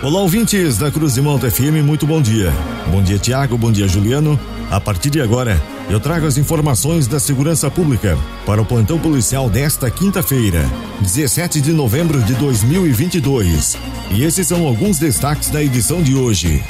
Olá, ouvintes da Cruz de Malta FM, muito bom dia. Bom dia, Tiago, bom dia, Juliano. A partir de agora, eu trago as informações da segurança pública para o plantão policial desta quinta-feira, 17 de novembro de 2022. E esses são alguns destaques da edição de hoje.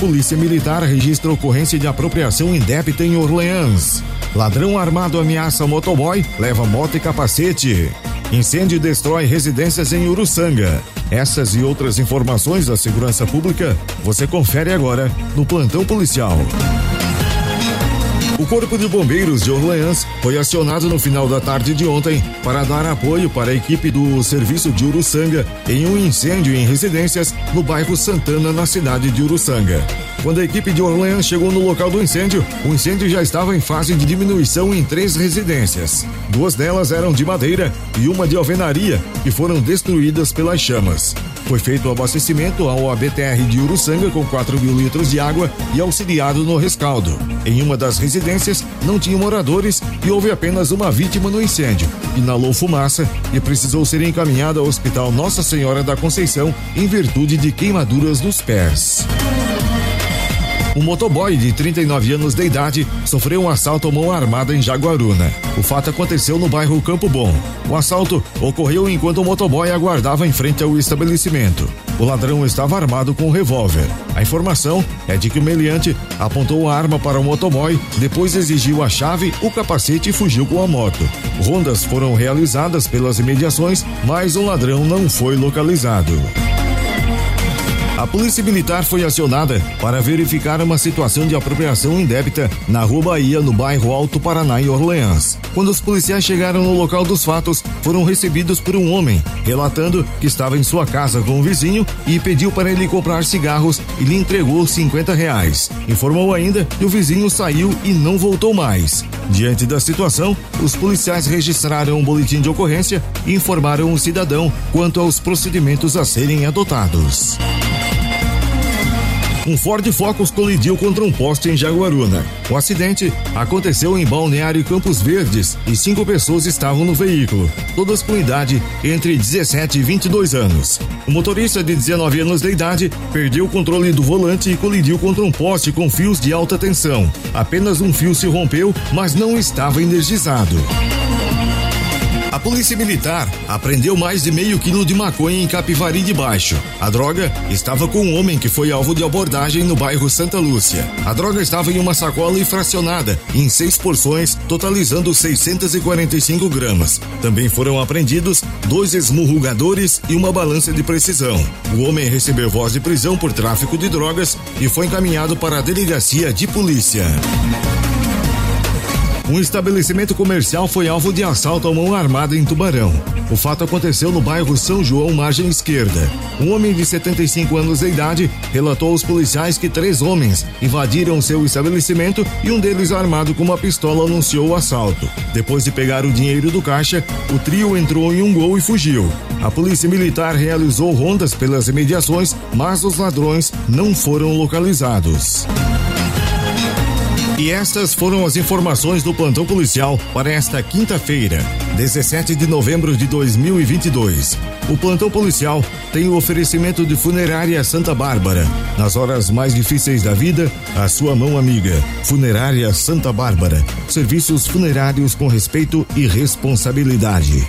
Polícia Militar registra ocorrência de apropriação indébita em Orleans. Ladrão armado ameaça motoboy, leva moto e capacete. Incêndio destrói residências em Uruçanga. Essas e outras informações da segurança pública você confere agora no Plantão Policial. Corpo de Bombeiros de Orleans foi acionado no final da tarde de ontem para dar apoio para a equipe do Serviço de Uruçanga em um incêndio em residências no bairro Santana, na cidade de Uruçanga. Quando a equipe de Orleans chegou no local do incêndio, o incêndio já estava em fase de diminuição em três residências. Duas delas eram de madeira e uma de alvenaria, que foram destruídas pelas chamas. Foi feito o abastecimento ao ABTR de Uruçanga com 4 mil litros de água e auxiliado no rescaldo. Em uma das residências não tinha moradores e houve apenas uma vítima no incêndio. Inalou fumaça e precisou ser encaminhada ao Hospital Nossa Senhora da Conceição em virtude de queimaduras nos pés. Um motoboy de 39 anos de idade sofreu um assalto à mão armada em Jaguaruna. O fato aconteceu no bairro Campo Bom. O assalto ocorreu enquanto o motoboy aguardava em frente ao estabelecimento. O ladrão estava armado com um revólver. A informação é de que o meliante apontou a arma para o motoboy, depois exigiu a chave, o capacete e fugiu com a moto. Rondas foram realizadas pelas imediações, mas o ladrão não foi localizado. A Polícia Militar foi acionada para verificar uma situação de apropriação indébita na Rua Bahia, no bairro Alto Paraná, em Orleans. Quando os policiais chegaram no local dos fatos, foram recebidos por um homem, relatando que estava em sua casa com um vizinho e pediu para ele comprar cigarros e lhe entregou 50 reais. Informou ainda que o vizinho saiu e não voltou mais. Diante da situação, os policiais registraram um boletim de ocorrência e informaram o cidadão quanto aos procedimentos a serem adotados. Um Ford Focus colidiu contra um poste em Jaguaruna. O acidente aconteceu em Balneário Campos Verdes e cinco pessoas estavam no veículo, todas com idade entre 17 e 22 anos. O motorista de 19 anos de idade perdeu o controle do volante e colidiu contra um poste com fios de alta tensão. Apenas um fio se rompeu, mas não estava energizado. A polícia militar apreendeu mais de meio quilo de maconha em Capivari de Baixo. A droga estava com um homem que foi alvo de abordagem no bairro Santa Lúcia. A droga estava em uma sacola e fracionada em seis porções, totalizando 645 gramas. Também foram apreendidos dois esmurrugadores e uma balança de precisão. O homem recebeu voz de prisão por tráfico de drogas e foi encaminhado para a delegacia de polícia. Um estabelecimento comercial foi alvo de assalto à mão armada em Tubarão. O fato aconteceu no bairro São João, margem esquerda. Um homem de 75 anos de idade relatou aos policiais que três homens invadiram seu estabelecimento e um deles armado com uma pistola anunciou o assalto. Depois de pegar o dinheiro do caixa, o trio entrou em um gol e fugiu. A polícia militar realizou rondas pelas imediações, mas os ladrões não foram localizados. E estas foram as informações do plantão policial para esta quinta-feira, 17 de novembro de 2022. O plantão policial tem o oferecimento de Funerária Santa Bárbara. Nas horas mais difíceis da vida, a sua mão amiga. Funerária Santa Bárbara. Serviços funerários com respeito e responsabilidade.